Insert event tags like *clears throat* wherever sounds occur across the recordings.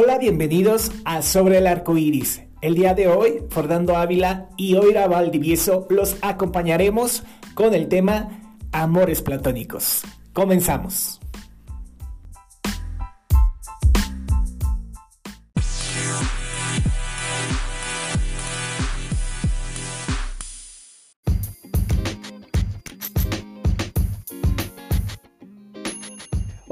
Hola, bienvenidos a Sobre el Arco Iris. El día de hoy, Fernando Ávila y Oira Valdivieso los acompañaremos con el tema Amores Platónicos. Comenzamos.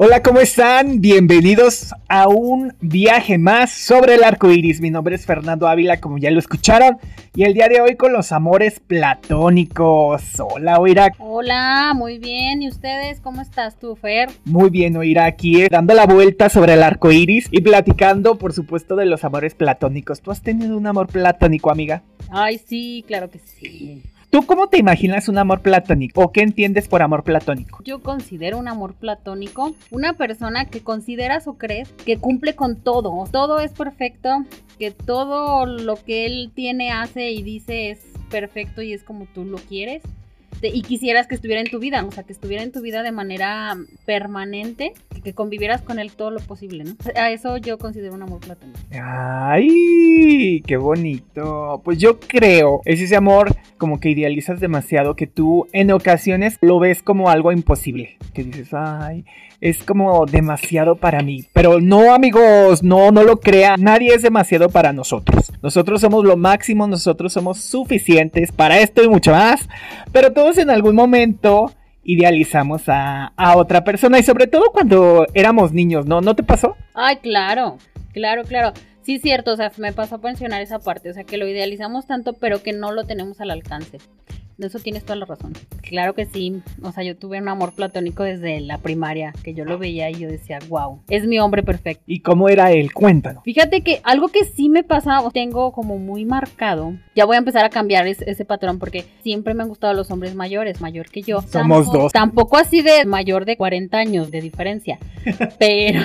Hola, ¿cómo están? Bienvenidos a un viaje más sobre el arco iris. Mi nombre es Fernando Ávila, como ya lo escucharon, y el día de hoy con los amores platónicos. Hola, Oira. Hola, muy bien. ¿Y ustedes? ¿Cómo estás tú, Fer? Muy bien, Oira, aquí eh, dando la vuelta sobre el arco iris y platicando, por supuesto, de los amores platónicos. ¿Tú has tenido un amor platónico, amiga? Ay, sí, claro que sí. ¿Tú cómo te imaginas un amor platónico? ¿O qué entiendes por amor platónico? Yo considero un amor platónico una persona que consideras o crees que cumple con todo. Todo es perfecto, que todo lo que él tiene, hace y dice es perfecto y es como tú lo quieres y quisieras que estuviera en tu vida, o sea, que estuviera en tu vida de manera permanente, que convivieras con él todo lo posible, ¿no? A eso yo considero un amor platónico. ¡Ay! ¡Qué bonito! Pues yo creo, es ese amor como que idealizas demasiado que tú en ocasiones lo ves como algo imposible, que dices, ¡ay! es como demasiado para mí. Pero no, amigos, no, no lo crean. Nadie es demasiado para nosotros. Nosotros somos lo máximo, nosotros somos suficientes para esto y mucho más. Pero en algún momento idealizamos a, otra persona y sobre todo cuando éramos niños, ¿no? ¿No te pasó? Ay, claro, claro, claro. Sí, cierto, o sea, me pasó a mencionar esa parte, o sea, que lo idealizamos tanto, pero que no lo tenemos al alcance. De eso tienes toda la razón. Claro que sí. O sea, yo tuve un amor platónico desde la primaria, que yo lo veía y yo decía, wow, es mi hombre perfecto. ¿Y cómo era él? Cuéntanos. Fíjate que algo que sí me pasa, tengo como muy marcado, ya voy a empezar a cambiar ese, patrón porque siempre me han gustado los hombres mayores, mayor que yo. Somos dos. Tampoco así de mayor de 40 años de diferencia, *laughs* pero...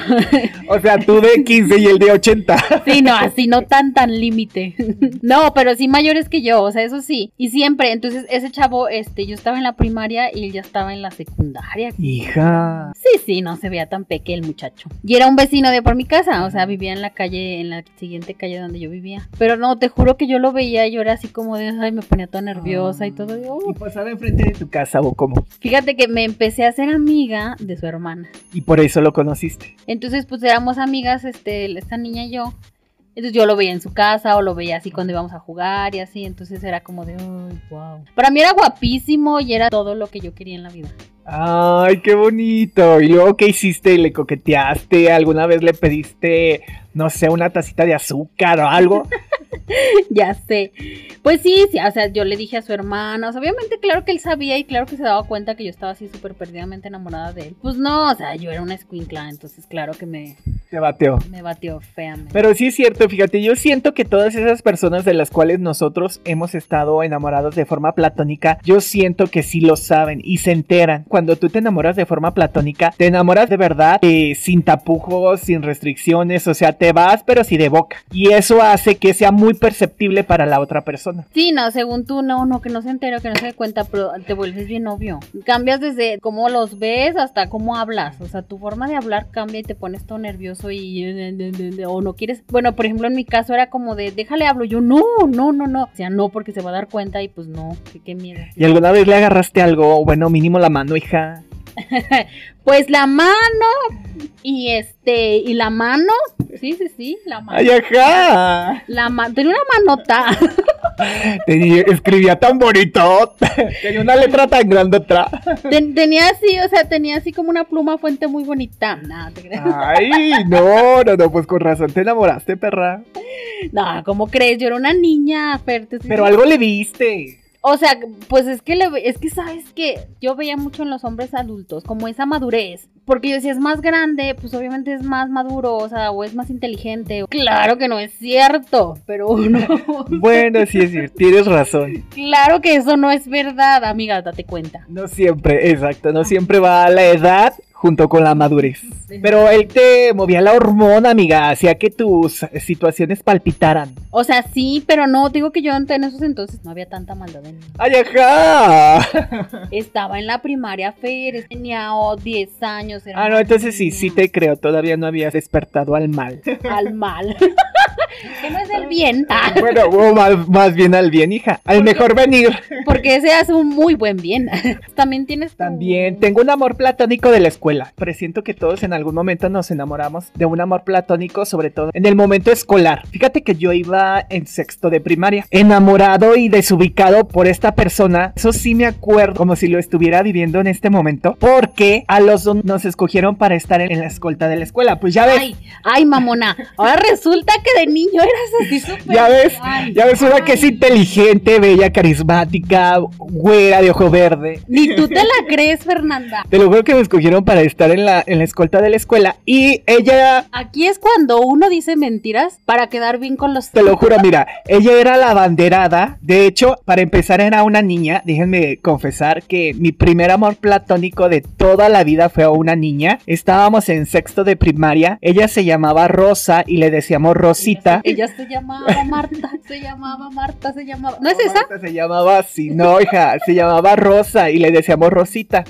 o sea, tú de 15 y el de 80. *laughs* sí, no, así no tan, tan límite. *laughs* no, pero sí mayores que yo, o sea, eso sí. Y siempre, entonces ese chavo, este, yo estaba en la primaria y él ya estaba en la secundaria. Hija. Sí, sí, no se veía tan peque el muchacho. Y era un vecino de por mi casa, o sea, vivía en la calle, en la siguiente calle donde yo vivía. Pero no, te juro que yo lo veía y yo era así como de, ay, me ponía toda nerviosa y todo. ¿Y pasaba enfrente de tu casa o cómo? Fíjate que me empecé a hacer amiga de su hermana. ¿Y por eso lo conociste? Entonces, pues éramos amigas, este, esta niña y yo. Entonces yo lo veía en su casa o lo veía así cuando íbamos a jugar y así. Entonces era como de, ay, wow. Para mí era guapísimo y era todo lo que yo quería en la vida. Ay, qué bonito. ¿Y luego qué hiciste? ¿Le coqueteaste? ¿Alguna vez le pediste, no sé, una tacita de azúcar o algo? *laughs* *laughs* ya sé. Pues sí, sí, o sea, yo le dije a su hermana, o sea, obviamente claro que él sabía y claro que se daba cuenta que yo estaba así súper perdidamente enamorada de él. Pues no, o sea, yo era una escuincla, entonces claro que me... Te bateó. Me bateó feamente. Pero sí es cierto, fíjate, yo siento que todas esas personas de las cuales nosotros hemos estado enamorados de forma platónica, yo siento que sí lo saben y se enteran. Cuando tú te enamoras de forma platónica, te enamoras de verdad, eh, sin tapujos, sin restricciones, o sea, te vas pero sí de boca. Y eso hace que sea muy perceptible para la otra persona. Sí, no, según tú, no, no, que no se entera, que no se dé cuenta, pero te vuelves bien obvio. Cambias desde cómo los ves hasta cómo hablas. O sea, tu forma de hablar cambia y te pones todo nervioso y o no quieres. Bueno, por ejemplo, en mi caso era como de, déjale hablo. Yo, no, no, no, no. O sea, no, porque se va a dar cuenta y pues no, qué, miedo. ¿Y alguna vez le agarraste algo? Bueno, mínimo la mano, hija. *laughs* pues la mano y este y la mano, sí, sí, sí, la mano. Ay, ajá. La mano, tenía una manota. *laughs* escribía tan bonito. *laughs* Tenía una letra tan grande atrás. tenía así, o sea, tenía así como una pluma fuente muy bonita. No, te. Ay, no, no, no, pues con razón te enamoraste, perra. No, ¿cómo crees? Yo era una niña, Pero algo le viste. O sea, pues es que le, es que sabes que yo veía mucho en los hombres adultos como esa madurez, porque yo decía es más grande, pues obviamente es más maduro, o sea, o es más inteligente. Claro que no es cierto, pero *laughs* no. bueno, sí es cierto, tienes razón. Claro que eso no es verdad, amiga, date cuenta. No siempre, exacto, no siempre va a la edad junto con la madurez. Pero él te movía la hormona, amiga, hacía que tus situaciones palpitaran. O sea, sí, pero no, digo que yo en esos entonces no había tanta maldad en mí. ¡Ay, ajá! *laughs* Estaba en la primaria Fer, tenía 10 años. ah, no, entonces sí, sí te creo, todavía no habías despertado al mal. *laughs* Al mal. *laughs* que no es el bien. *laughs* bueno, más, bien al bien, hija. Al mejor venir. Porque ese hace un muy buen bien. *laughs* También tienes. También tengo un amor platónico de la escuela. Presiento que todos en algún momento nos enamoramos de un amor platónico, sobre todo en el momento escolar. Fíjate que yo iba en sexto de primaria, enamorado y desubicado por esta persona. Eso sí me acuerdo, como si lo estuviera viviendo en este momento, porque a los dos nos escogieron para estar en la escolta de la escuela. Pues ya ves. Ay, ay, mamona. Ahora resulta que de niño eras así súper. Ya ves, ya ves una que es inteligente, bella, carismática, güera de ojo verde. Ni tú te la crees, Fernanda. Te lo juro que me escogieron para estar en la, en la escolta de la escuela y ella. Aquí es cuando uno dice mentiras para quedar bien con los. Te lo juro, *laughs* mira, ella era la banderada. De hecho, para empezar, era una niña. Déjenme confesar que mi primer amor platónico de toda la vida fue a una niña. Estábamos en sexto de primaria. Ella se llamaba Rosa y le decíamos Rosita. *laughs* Ella se llamaba Marta, se llamaba Marta, se llamaba. ¿No es esa? se llamaba así, no, hija, se llamaba Rosa y le decíamos Rosita.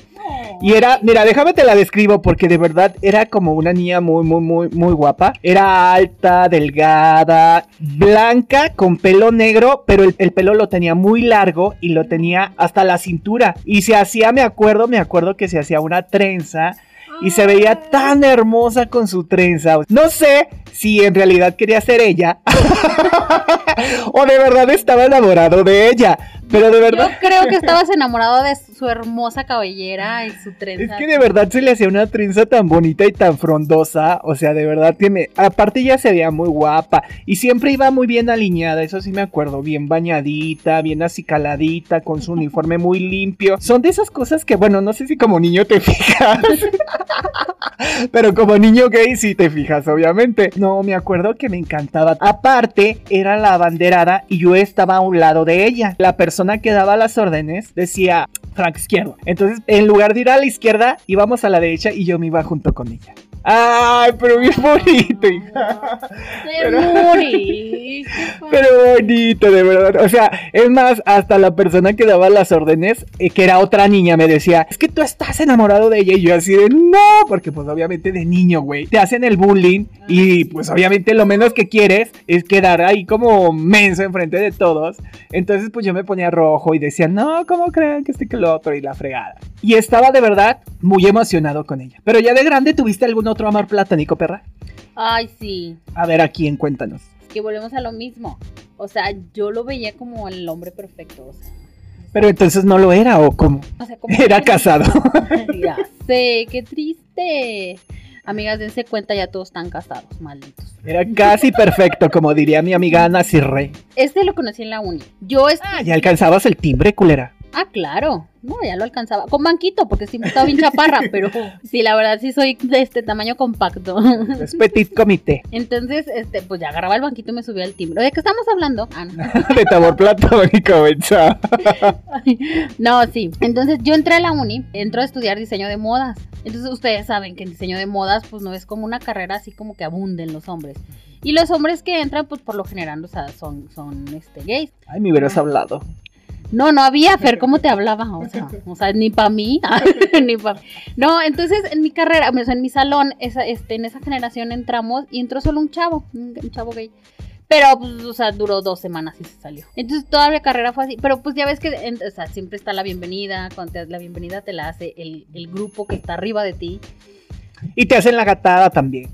Y era, mira, déjame te la describo porque de verdad era como una niña muy, muy, muy, muy guapa. Era alta, delgada, blanca, con pelo negro, pero el, el, pelo lo tenía muy largo y lo tenía hasta la cintura. Y se hacía, me acuerdo, me acuerdo que se hacía una trenza y se veía tan hermosa con su trenza. No sé si en realidad quería ser ella *laughs* *laughs* o de verdad estaba enamorado de ella. Pero de verdad. Yo creo que estabas enamorado de su hermosa cabellera y su trenza. Es que de verdad se le hacía una trenza tan bonita y tan frondosa. O sea, de verdad tiene. Aparte, ella se veía muy guapa. Y siempre iba muy bien alineada. Eso sí me acuerdo. Bien bañadita, bien acicaladita, con su uniforme muy limpio. Son de esas cosas que, bueno, no sé si como niño te *laughs* fijas. Pero como niño gay sí te fijas, obviamente. No, me acuerdo que me encantaba. Aparte, era la abanderada y yo estaba a un lado de ella. La persona que daba las órdenes decía Frank izquierdo. Entonces, en lugar de ir a la izquierda, íbamos a la derecha y yo me iba junto con ella. Ay, pero bien bonito, hija. Pero, *laughs* pero bonito, de verdad. O sea, es más, hasta la persona que daba las órdenes, eh, que era otra niña, me decía, es que tú estás enamorado de ella. Y yo así de, no, porque pues obviamente de niño, güey, te hacen el bullying y pues obviamente lo menos que quieres es quedar ahí como menso enfrente de todos. Entonces pues yo me ponía rojo y decía, no, ¿cómo creen que este que lo otro? Y la fregada. Y estaba de verdad muy emocionado con ella. Pero ya de grande tuviste alguno otro amor platónico, perra? Ay, sí. A ver, ¿a quién? Cuéntanos. Que volvemos a lo mismo. O sea, yo lo veía como el hombre perfecto. Pero entonces no lo era, ¿o cómo? O sea, era casado. *laughs* ya sé, qué triste. Amigas, dense cuenta, ya todos están casados, malditos. Era casi perfecto, como diría mi amiga Ana Cirre. Este lo conocí en la uni. Yo Ah, ya alcanzabas el timbre, culera. Ah, claro. No, ya lo alcanzaba. Con banquito, porque sí me estaba bien chaparra, *laughs* pero sí, la verdad sí soy de este tamaño compacto. Es petit comité. Entonces, este, pues ya agarraba el banquito y me subía al timbre. ¿De qué estamos hablando? Ah, no. *laughs* de tabor platónico, No, sí. Entonces yo entré a la uni, entro a estudiar diseño de modas. Entonces ustedes saben que el diseño de modas, pues no es como una carrera así como que abunden los hombres. Y los hombres que entran, pues por lo general, o sea, son, son este, gays. Ay, me hubieras hablado. No, no había, Fer, ¿cómo te hablaba? O sea, o sea ni para mí, *laughs* ni para No, entonces en mi carrera, o sea, en mi salón, esa, este, en esa generación entramos y entró solo un chavo, un, chavo gay. Pero, pues, o sea, duró dos semanas y se salió. Entonces, toda la carrera fue así. Pero, pues, ya ves que, o sea, siempre está la bienvenida. Cuando te das la bienvenida, te la hace el, el grupo que está arriba de ti. Y te hacen la gatada también.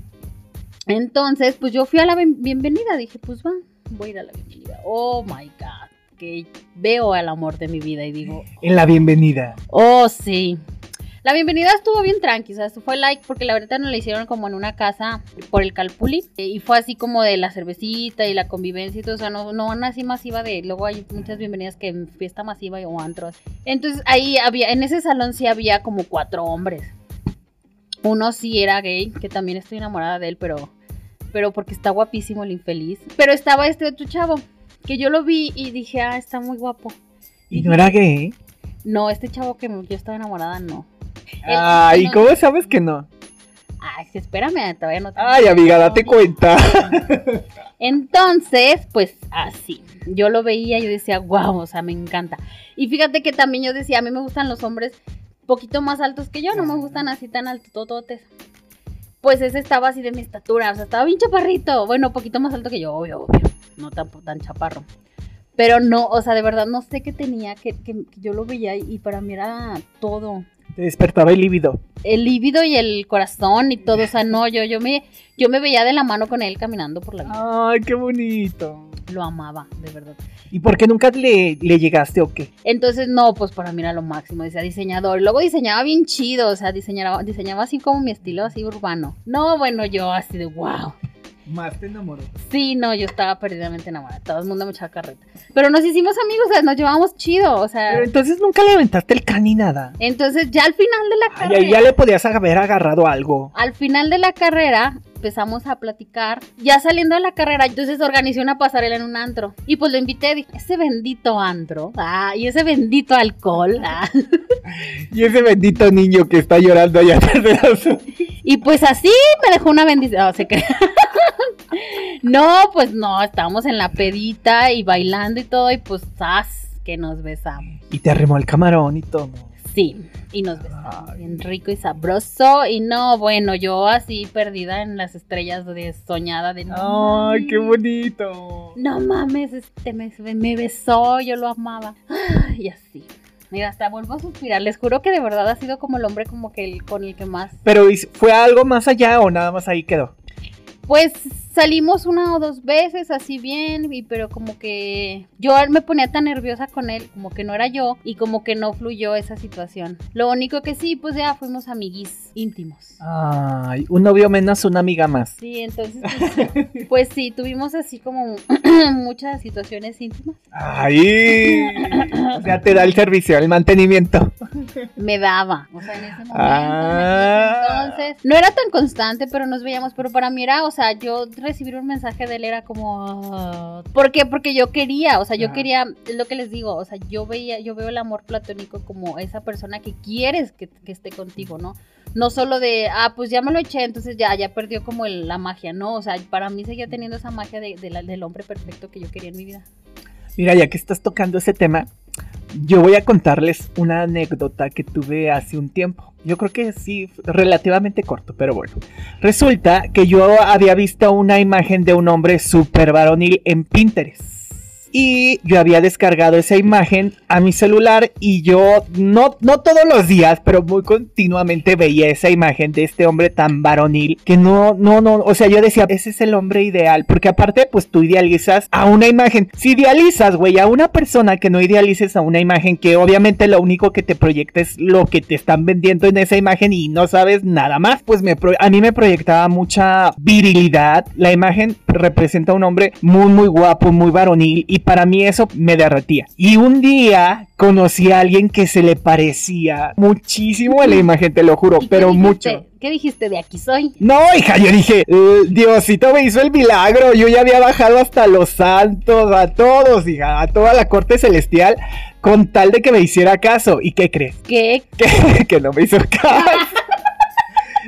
Entonces, pues, yo fui a la bienvenida. Dije, pues, va, voy a ir a la bienvenida. Oh, my God que veo al amor de mi vida y digo... En la bienvenida. Oh, sí. La bienvenida estuvo bien tranqui, o sea, fue like porque la verdad no la hicieron como en una casa por el Calpuli y fue así como de la cervecita y la convivencia y todo, o sea, no, no así masiva de, luego hay muchas bienvenidas que en fiesta masiva o antros. Entonces ahí había, en ese salón sí había como cuatro hombres. Uno sí era gay, que también estoy enamorada de él, pero, pero porque está guapísimo el infeliz. Pero estaba este otro chavo, que yo lo vi y dije, ah, está muy guapo. ¿Y no era gay? No, este chavo que yo estaba enamorada, no. Ay, no- ¿cómo sabes que no? Ay, sí, espérame, todavía no. Ay, amiga, date cuenta. *laughs* Entonces, pues así. Yo lo veía yo decía, wow, o sea, me encanta. Y fíjate que también yo decía, a mí me gustan los hombres poquito más altos que yo, no me gustan así tan altototes. Pues ese estaba así de mi estatura, o sea, estaba bien chaparrito. Bueno, poquito más alto que yo, obvio, obvio. No tan, tan chaparro. Pero no, o sea, de verdad no sé qué tenía, que, que- que yo lo veía y, y para mí era todo. Te despertaba el líbido. El líbido y el corazón y todo, o sea, no, yo, yo me, yo me veía de la mano con él caminando por la vida. Ay, qué bonito. Lo amaba, de verdad. ¿Y por qué nunca le, le llegaste o qué? Entonces, no, pues para mí era lo máximo, decía diseñador. Luego diseñaba bien chido, o sea, diseñaba, diseñaba así como mi estilo, así urbano. No, bueno, yo así de wow. Más te enamoró. Sí, no, yo estaba perdidamente enamorada. Todo el mundo me echaba carreta. Pero nos hicimos amigos, o sea, nos llevamos chido, o sea. Pero entonces nunca le aventaste el can ni nada. Entonces, ya al final de la Ay, carrera. ya le podías haber agarrado algo. Al final de la carrera empezamos a platicar. Ya saliendo de la carrera, entonces organizé una pasarela en un antro. Y pues lo invité, dije, ese bendito antro. Ah, y ese bendito alcohol. ah". *laughs* Y ese bendito niño que está llorando allá atrás de los... Y pues así me dejó una bendición. No, se crea. *laughs* No, pues no, estábamos en la pedita y bailando y todo. Y pues, ¡zas! que nos besamos. Y te arrimó el camarón y todo. Sí, y nos besamos. Ay. Bien rico y sabroso. Y no, bueno, yo así perdida en las estrellas de soñada de no. Ay, qué bonito. No mames, este me, me besó, yo lo amaba. Y así. Mira, hasta vuelvo a suspirar. Les juro que de verdad ha sido como el hombre como que el, con el que más. Pero ¿y ¿fue algo más allá o nada más ahí quedó? Pues salimos una o dos veces así bien, y, pero como que yo me ponía tan nerviosa con él, como que no era yo, y como que no fluyó esa situación. Lo único que sí, pues ya fuimos amiguis íntimos. Ay, un novio menos, una amiga más. Sí, entonces, pues, pues sí, tuvimos así como *clears throat* muchas situaciones íntimas. Ay, o sea, te da el servicio, el mantenimiento. me daba, o sea, en ese momento, Ah. entonces, no era tan constante, pero nos veíamos, pero para mí era, o sea, yo recibir un mensaje de él era como, ¿por qué? Porque yo quería, o sea, yo Ajá. quería, es lo que les digo, o sea, yo veía, yo veo el amor platónico como esa persona que quieres que, que esté contigo, ¿no? No solo de, ah, pues ya me lo eché, entonces ya, ya perdió como el- la magia, ¿no? O sea, para mí seguía teniendo esa magia de, de la- del hombre perfecto que yo quería en mi vida. Mira, ya que estás tocando ese tema, yo voy a contarles una anécdota que tuve hace un tiempo. Yo creo que sí, relativamente corto, pero bueno. Resulta que yo había visto una imagen de un hombre súper varonil en Pinterest. Y yo había descargado esa imagen a mi celular y yo no, no todos los días, pero muy continuamente veía esa imagen de este hombre tan varonil que no, no, no, o sea, yo decía, ese es el hombre ideal, porque aparte, pues tú idealizas a una imagen. Si idealizas, güey, a una persona que no idealices a una imagen que obviamente lo único que te proyecta es lo que te están vendiendo en esa imagen y no sabes nada más, pues me a mí me proyectaba mucha virilidad. La imagen representa a un hombre muy, muy guapo, muy varonil para mí eso me derretía. Y un día conocí a alguien que se le parecía muchísimo a la imagen, te lo juro, ¿Y pero mucho. ¿Qué dijiste? De aquí soy. No, hija, yo dije, "Eh, Diosito me hizo el milagro. Yo ya había bajado hasta los santos, a todos, hija, a toda la corte celestial, con tal de que me hiciera caso. ¿Y qué crees? ¿Qué? *laughs* Que, que no me hizo caso.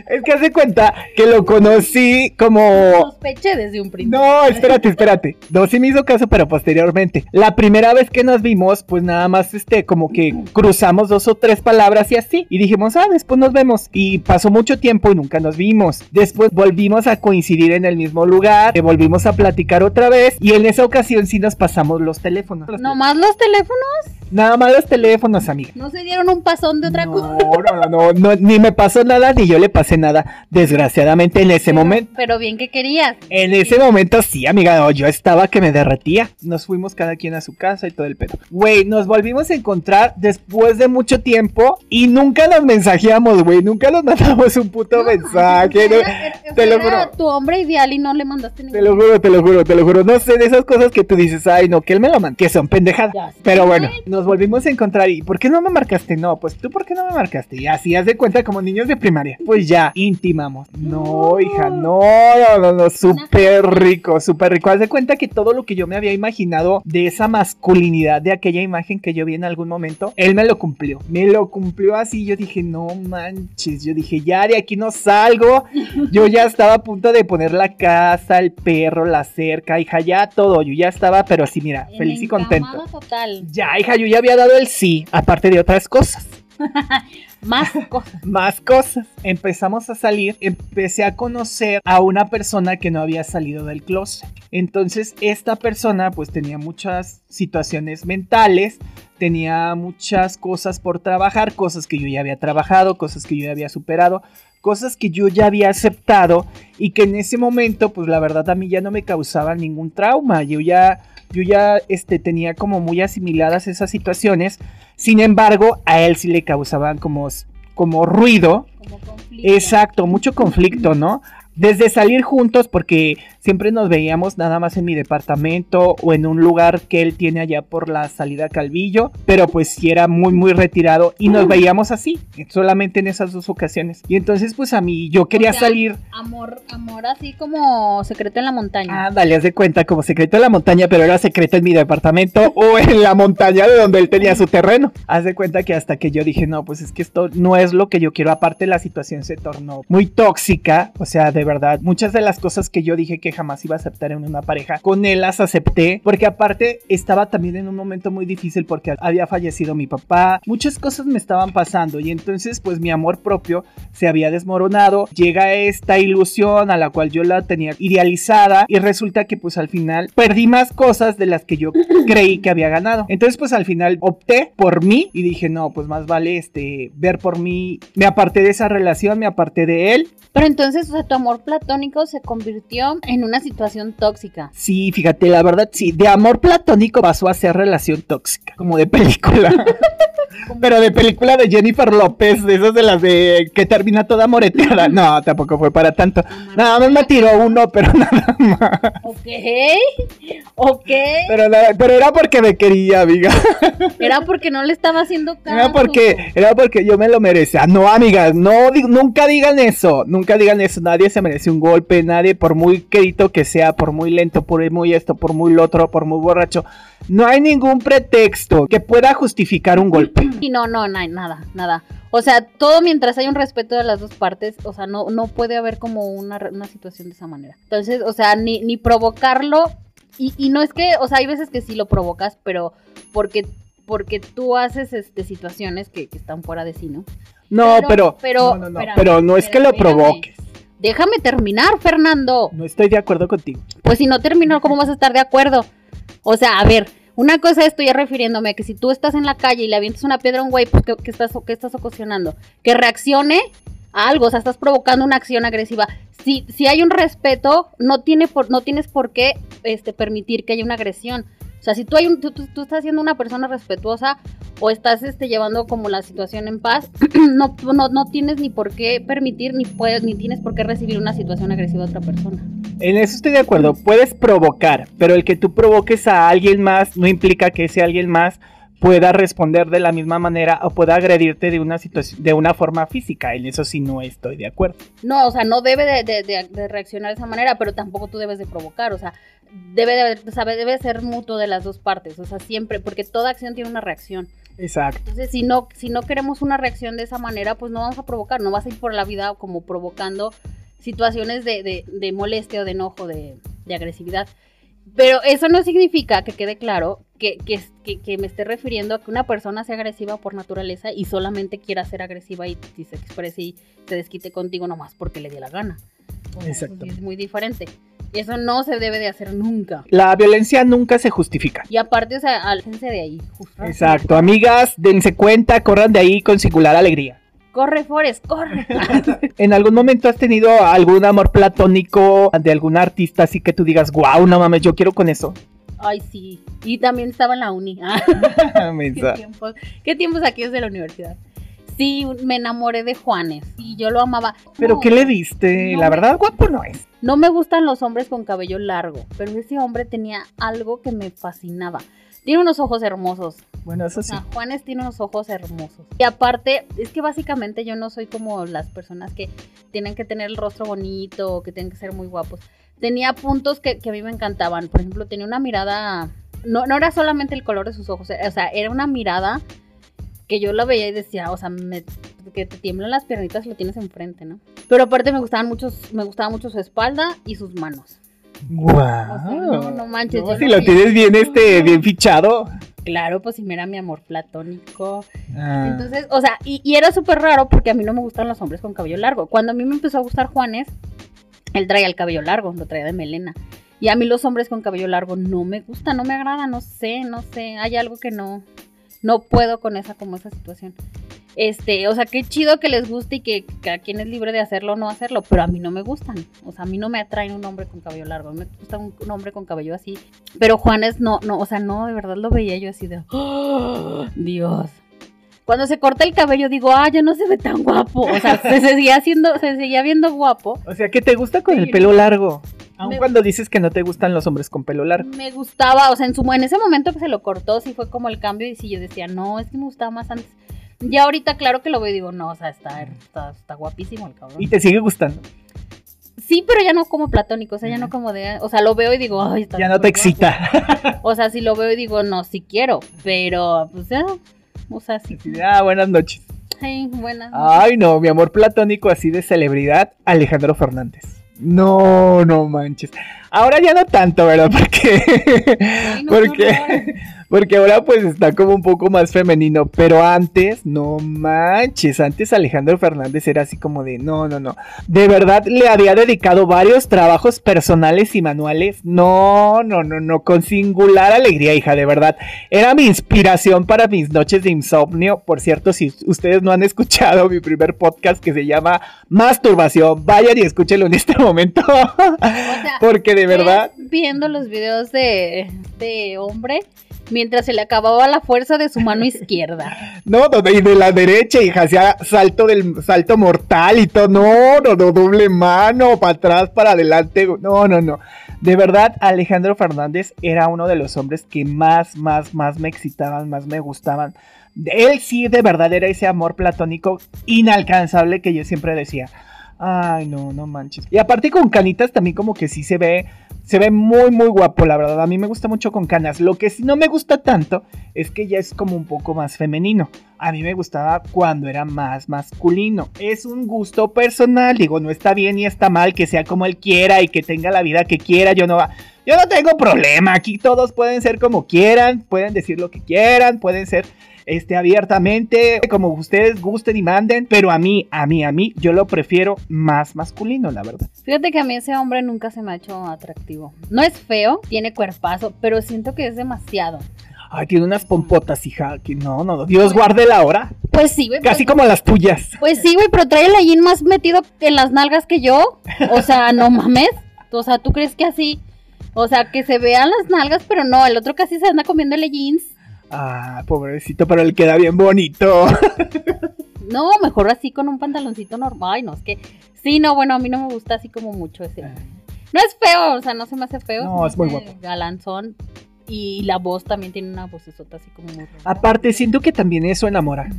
Es que hace cuenta que lo conocí como. Sospeché desde un principio. No, espérate, espérate. No, sí me hizo caso, pero posteriormente. La primera vez que nos vimos, pues nada más, este, como que cruzamos dos o tres palabras y así. Y dijimos, ah, después nos vemos. Y pasó mucho tiempo y nunca nos vimos. Después volvimos a coincidir en el mismo lugar, eh, volvimos a platicar otra vez. Y en esa ocasión sí nos pasamos los teléfonos. ¿Nomás los teléfonos? Nada más los teléfonos, amiga. ¿No se dieron un pasón de otra no, cosa? no, no, no, no, ni me pasó nada, ni yo le pasé nada. Desgraciadamente en ese Pero- momento. Pero bien que querías. En ese momento sí, amiga, no, yo estaba que me derretía. Nos fuimos cada quien a su casa y todo el pedo. Güey, nos volvimos a encontrar después de mucho tiempo y nunca nos mensajeamos, güey. Nunca nos mandamos un puto mensaje. ¿no? Era- Te lo juro. tu hombre ideal y no le mandaste Te ningún. lo juro, te lo juro, te lo juro. No sé de esas cosas que tú dices, ay, no, que él me lo mandó, que son pendejadas. Ya. Pero bueno, nos volvimos a encontrar y ¿por qué no me marcaste? No, pues tú ¿por qué no me marcaste? Y así haz de cuenta como niños de primaria. Pues ya, intimamos. No, hija, no, no, no, no, súper rico, súper rico. Haz de cuenta que todo lo que yo me había imaginado de esa masculinidad de aquella imagen que yo vi en algún momento, él me lo cumplió. Me lo cumplió así. Yo dije, no manches. Yo dije, ya de aquí no salgo. Yo ya estaba a punto de poner la casa, el perro, la cerca, hija, ya todo. Yo ya estaba, pero así, mira, feliz y contento. Total. Ya, hija, yo ya había dado el sí, aparte de otras cosas. *laughs* Más cosas. *laughs* Más cosas. Empezamos a salir, empecé a conocer a una persona que no había salido del closet. Entonces, esta persona pues tenía muchas situaciones mentales, tenía muchas cosas por trabajar, cosas que yo ya había trabajado, cosas que yo ya había superado, cosas que yo ya había aceptado y que en ese momento pues la verdad a mí ya no me causaban ningún trauma. Yo ya yo ya este, tenía como muy asimiladas esas situaciones. Sin embargo, a él sí le causaban como, como ruido. Como conflicto. Exacto, mucho conflicto, ¿no? Desde salir juntos, porque siempre nos veíamos nada más en mi departamento o en un lugar que él tiene allá por la salida Calvillo, pero pues sí era muy muy retirado y nos veíamos así, solamente en esas dos ocasiones. Y entonces pues a mí yo quería salir. Amor, amor así como secreto en la montaña. Ah, dale, haz de cuenta, como secreto en la montaña, pero era secreto en mi departamento o en la montaña de donde él tenía su terreno. Haz de cuenta que hasta que yo dije, no, pues es que esto no es lo que yo quiero, aparte la situación se tornó muy tóxica, o sea, de verdad, muchas de las cosas que yo dije que jamás iba a aceptar en una pareja. Con él las acepté porque aparte estaba también en un momento muy difícil porque había fallecido mi papá. Muchas cosas me estaban pasando y entonces pues mi amor propio se había desmoronado. Llega esta ilusión a la cual yo la tenía idealizada y resulta que pues al final perdí más cosas de las que yo *laughs* creí que había ganado. Entonces pues al final opté por mí y dije no, pues más vale este ver por mí. Me aparté de esa relación, me aparté de él pero entonces, o sea, tu amor platónico se convirtió en una situación tóxica. Sí, fíjate, la verdad sí, de amor platónico pasó a ser relación tóxica, como de película. *laughs* *laughs* Pero de película de Jennifer López, de esas de las de que termina toda moreteada. No, tampoco fue para tanto. Nada más me tiró uno, *laughs* pero nada más. Ok, ok. Pero, pero era porque me quería, amiga. *laughs* Era porque no le estaba haciendo caso. Era porque, era porque yo me lo merecía. No, amigas, no, nunca digan eso. Nunca digan eso. Nadie se merece un golpe. Nadie, por muy querido que sea, por muy lento, por muy esto, por muy lo otro, por muy borracho. No hay ningún pretexto que pueda justificar un golpe. Y no, no, no hay nada, nada. O sea, todo mientras hay un respeto de las dos partes, o sea, no, no puede haber como una, situación de esa manera. Entonces, o sea, ni, ni provocarlo. Y, y no es que, o sea, hay veces que sí lo provocas, pero porque porque tú haces este, situaciones que, están fuera de sí, ¿no? No, pero, pero, no, no, pero no es que lo provoques. Déjame terminar, Fernando. No estoy de acuerdo contigo. Pues si no termino, ¿cómo vas a estar de acuerdo? O sea, a ver, una cosa estoy refiriéndome a que si tú estás en la calle y le avientas una piedra a un güey, pues ¿qué, estás, ¿qué estás ocasionando? Que reaccione a algo, o sea, estás provocando una acción agresiva. Si, si hay un respeto, no, tiene por, no tienes por qué este, permitir que haya una agresión. O sea, si tú, hay un, tú, tú, estás siendo una persona respetuosa o estás este, llevando como la situación en paz, *clears throat* no, no, no tienes ni por qué permitir ni, puedes, ni tienes por qué recibir una situación agresiva a otra persona. En eso estoy de acuerdo, puedes provocar, pero el que tú provoques a alguien más no implica que ese alguien más pueda responder de la misma manera o pueda agredirte de una situación, de una forma física. En eso sí no estoy de acuerdo. No, o sea, no debe de, reaccionar de esa manera, pero tampoco tú debes de provocar. O sea, debe de, debe ser mutuo de las dos partes. O sea, siempre, porque toda acción tiene una reacción. Exacto. Entonces, si no, si no queremos una reacción de esa manera, pues no vamos a provocar, no vas a ir por la vida como provocando situaciones de, de, molestia o de enojo, de, agresividad. Pero eso no significa que quede claro que, que, me esté refiriendo a que una persona sea agresiva por naturaleza y solamente quiera ser agresiva y, se exprese y se desquite contigo nomás porque le dé la gana. Exacto. Es muy diferente. Eso no se debe de hacer nunca. La violencia nunca se justifica. Y aparte, o sea, aléjense de ahí. Exacto. Amigas, dense cuenta, corran de ahí con singular alegría. Corre, Forest, corre. *laughs* ¿En algún momento has tenido algún amor platónico de algún artista así que tú digas, wow, no mames, yo quiero con eso? Ay, sí. Y también estaba en la uni. *laughs* *laughs* ¿Qué, tiempos, ¿Qué tiempos aquí es de la universidad? Sí, me enamoré de Juanes y yo lo amaba. ¿Pero qué le diste? la verdad, guapo no es. No me gustan los hombres con cabello largo, pero ese hombre tenía algo que me fascinaba Tiene unos ojos hermosos. Bueno, eso sí. O sea, Juanes tiene unos ojos hermosos. Y aparte, es que básicamente yo no soy como las personas que tienen que tener el rostro bonito o que tienen que ser muy guapos. Tenía puntos que, que a mí me encantaban. Por ejemplo, tenía una mirada. No, no era solamente el color de sus ojos, o sea, era una mirada que yo la veía y decía, o sea, me- que te tiemblan las piernitas y lo tienes enfrente, ¿no? Pero aparte me gustaban mucho, me gustaba mucho su espalda y sus manos. O sea, no, no manches, No, si no lo vi- tienes bien, este, bien fichado. Claro, pues si me era mi amor platónico. Ah. Entonces, o sea, y, y era súper raro porque a mí no me gustan los hombres con cabello largo. Cuando a mí me empezó a gustar Juanes, él traía el cabello largo, lo traía de melena. Y a mí los hombres con cabello largo no me gustan, no me agrada, no sé, no sé. Hay algo que no, no puedo con esa, como esa situación. Este, o sea, qué chido que les guste y que cada quien es libre de hacerlo o no hacerlo, pero a mí no me gustan. O sea, a mí no me atrae un hombre con cabello largo, a mí me gusta un, un hombre con cabello así. Pero Juanes no, no, o sea, no, de verdad lo veía yo así de, ¡Oh, Dios. Cuando se corta el cabello digo, ah, ya no se ve tan guapo. O sea, se *laughs* seguía haciendo, se seguía viendo guapo. O sea, que te gusta con el pelo largo. Aun Me- cuando dices que no te gustan los hombres con pelo largo. Me gustaba, o sea, en su en ese momento que se lo cortó, sí fue como el cambio y sí yo decía, no, es que me gustaba más antes. Ya ahorita claro que lo veo y digo, no, o sea, está, está, está guapísimo el cabrón. Y te sigue gustando. Sí, pero ya no como platónico, o sea, ya no como de, o sea, lo veo y digo, ay, está Ya no te súper guapo". excita. *laughs* O sea, si lo veo y digo, no, sí quiero, pero pues ya, o sea, sí. Ah, buenas noches. Ay, buenas. Ay, no, mi amor platónico así de celebridad, Alejandro Fernández. No, no manches. Ahora ya no tanto, ¿verdad? *laughs* Porque, Ay, no, porque. Porque ahora pues está como un poco más femenino. Pero antes, no manches. Antes Alejandro Fernández era así como de, no, no, no. De verdad le había dedicado varios trabajos personales y manuales. No, no, no, no. Con singular alegría, hija, de verdad. Era mi inspiración para mis noches de insomnio. Por cierto, si ustedes no han escuchado mi primer podcast que se llama Masturbación, vayan y escúchenlo en este momento. sea, *laughs* Porque de verdad. Viendo los videos de este hombre mientras se le acababa la fuerza de su mano izquierda. *laughs* No, y de la derecha, hija, hacía salto del salto mortal y todo. No, no, no, doble mano, para atrás, para adelante. No, no, no. De verdad, Alejandro Fernández era uno de los hombres que más, más, más me excitaban, más me gustaban. Él sí, de verdad, era ese amor platónico inalcanzable que yo siempre decía. Ay, no, no manches. Y aparte con canitas también como que sí se ve, se ve muy, muy guapo, la verdad. A mí me gusta mucho con canas. Lo que sí no me gusta tanto es que ya es como un poco más femenino. A mí me gustaba cuando era más masculino. Es un gusto personal, digo, no está bien ni está mal que sea como él quiera y que tenga la vida que quiera. Yo no, yo no tengo problema. Aquí todos pueden ser como quieran, pueden decir lo que quieran, pueden ser este, abiertamente, como ustedes gusten y manden, pero a mí, a mí, a mí, yo lo prefiero más masculino, la verdad. Fíjate que a mí ese hombre nunca se me ha hecho atractivo. No es feo, tiene cuerpazo, pero siento que es demasiado. Ay, tiene unas pompotas, hija, que no, no, no, Dios guarde la hora, Pues sí, güey. casi pues, como las tuyas. pues sí, güey, pero trae el jean más metido en las nalgas que yo. O sea, *laughs* no mames. O sea, ¿tú crees que así? O sea, que se vean las nalgas, pero no, el otro casi se anda comiendo el jeans. Ah, pobrecito, pero le queda bien bonito. *laughs* No, mejor así con un pantaloncito normal. Ay, no, es que. Sí, no, bueno, a mí no me gusta así como mucho ese. No es feo, o sea, no se me hace feo. No, es muy guapo. Galanzón. Y la voz también tiene una vocesota así como muy. Aparte, siento que también eso enamora.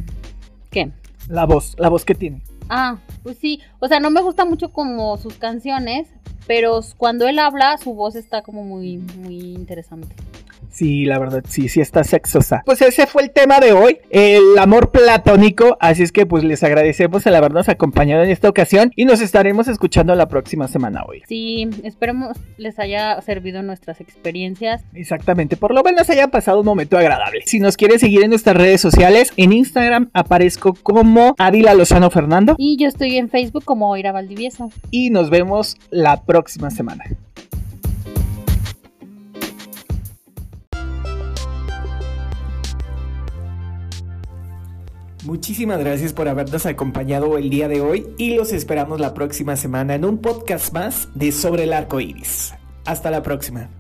¿Qué? La voz, la voz que tiene. Ah, pues sí. O sea, no me gusta mucho como sus canciones, pero cuando él habla, su voz está como muy, muy interesante. Sí, la verdad, sí, sí está sexosa. Pues ese fue el tema de hoy, el amor platónico. Así es que pues les agradecemos el habernos acompañado en esta ocasión y nos estaremos escuchando la próxima semana hoy. Sí, esperemos les haya servido nuestras experiencias. Exactamente, por lo menos hayan pasado un momento agradable. Si nos quieren seguir en nuestras redes sociales, en Instagram aparezco como Ávila Lozano Fernando Y yo estoy en Facebook como Ira Valdivieso. y nos vemos la próxima semana. Muchísimas gracias por habernos acompañado el día de hoy y los esperamos la próxima semana en un podcast más de Sobre el Arco Iris. Hasta la próxima.